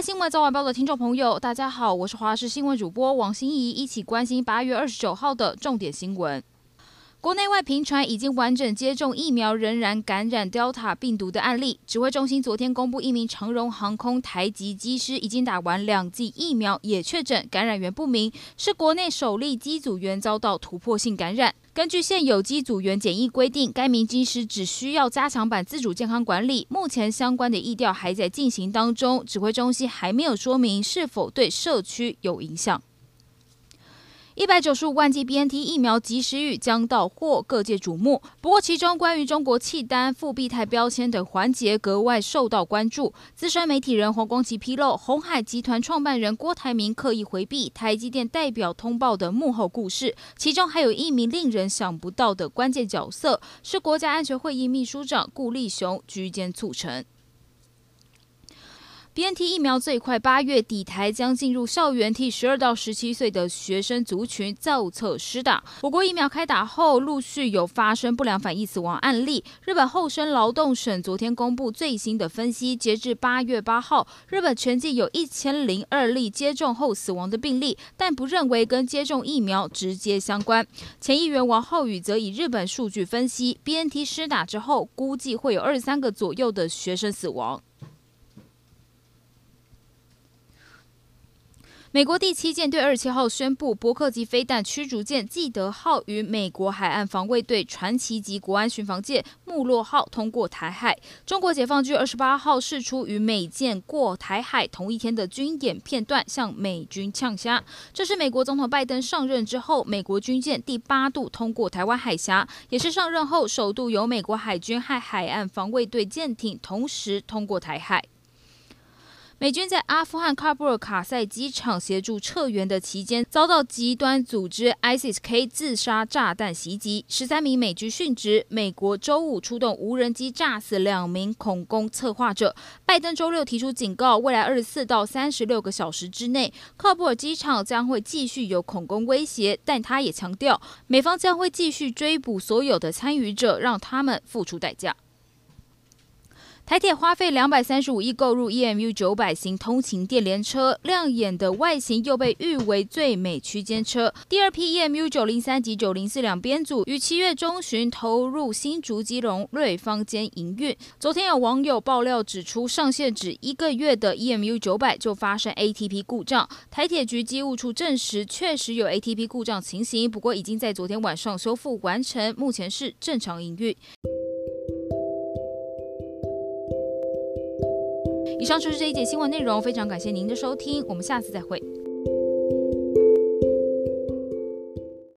新闻早晚报的听众朋友，大家好，我是华视新闻主播王心怡，一起关心八月二十九号的重点新闻。国内外频传已经完整接种疫苗仍然感染 Delta 病毒的案例。指挥中心昨天公布，一名长荣航空台籍机师已经打完两剂疫苗，也确诊感染源不明，是国内首例机组员遭到突破性感染。根据现有机组员检疫规定，该名机师只需要加强版自主健康管理。目前相关的疫调还在进行当中，指挥中心还没有说明是否对社区有影响。一百九十五万剂 BNT 疫苗及时雨将到货，各界瞩目。不过，其中关于中国契丹、复必泰标签等环节格外受到关注。资深媒体人黄光琦披露，鸿海集团创办人郭台铭刻意回避台积电代表通报的幕后故事，其中还有一名令人想不到的关键角色，是国家安全会议秘书长顾立雄居间促成。BNT 疫苗最快八月底台将进入校园，替十二到十七岁的学生族群造册施打。我国疫苗开打后，陆续有发生不良反应死亡案例。日本厚生劳动省昨天公布最新的分析，截至八月八号，日本全境有一千零二例接种后死亡的病例，但不认为跟接种疫苗直接相关。前议员王浩宇则以日本数据分析，BNT 施打之后，估计会有二十三个左右的学生死亡。美国第七舰队二十七号宣布，伯克级飞弹驱逐舰“基德号”与美国海岸防卫队传奇级国安巡防舰“穆洛号”通过台海。中国解放军二十八号释出与美舰过台海同一天的军演片段，向美军呛虾。这是美国总统拜登上任之后，美国军舰第八度通过台湾海峡，也是上任后首度由美国海军和海岸防卫队舰艇同时通过台海。美军在阿富汗喀布尔卡塞机场协助撤援的期间，遭到极端组织 ISIS-K 自杀炸弹袭击，十三名美军殉职。美国周五出动无人机炸死两名恐攻策划者。拜登周六提出警告，未来二十四到三十六个小时之内，喀布尔机场将会继续有恐攻威胁。但他也强调，美方将会继续追捕所有的参与者，让他们付出代价。台铁花费两百三十五亿购入 EMU 九百型通勤电联车，亮眼的外形又被誉为最美区间车。第二批 EMU 九零三及九零四两编组于七月中旬投入新竹基隆瑞芳间营运。昨天有网友爆料指出，上线只一个月的 EMU 九百就发生 ATP 故障。台铁局机务处证实，确实有 ATP 故障情形，不过已经在昨天晚上修复完成，目前是正常营运。以上就是这一节新闻内容，非常感谢您的收听，我们下次再会。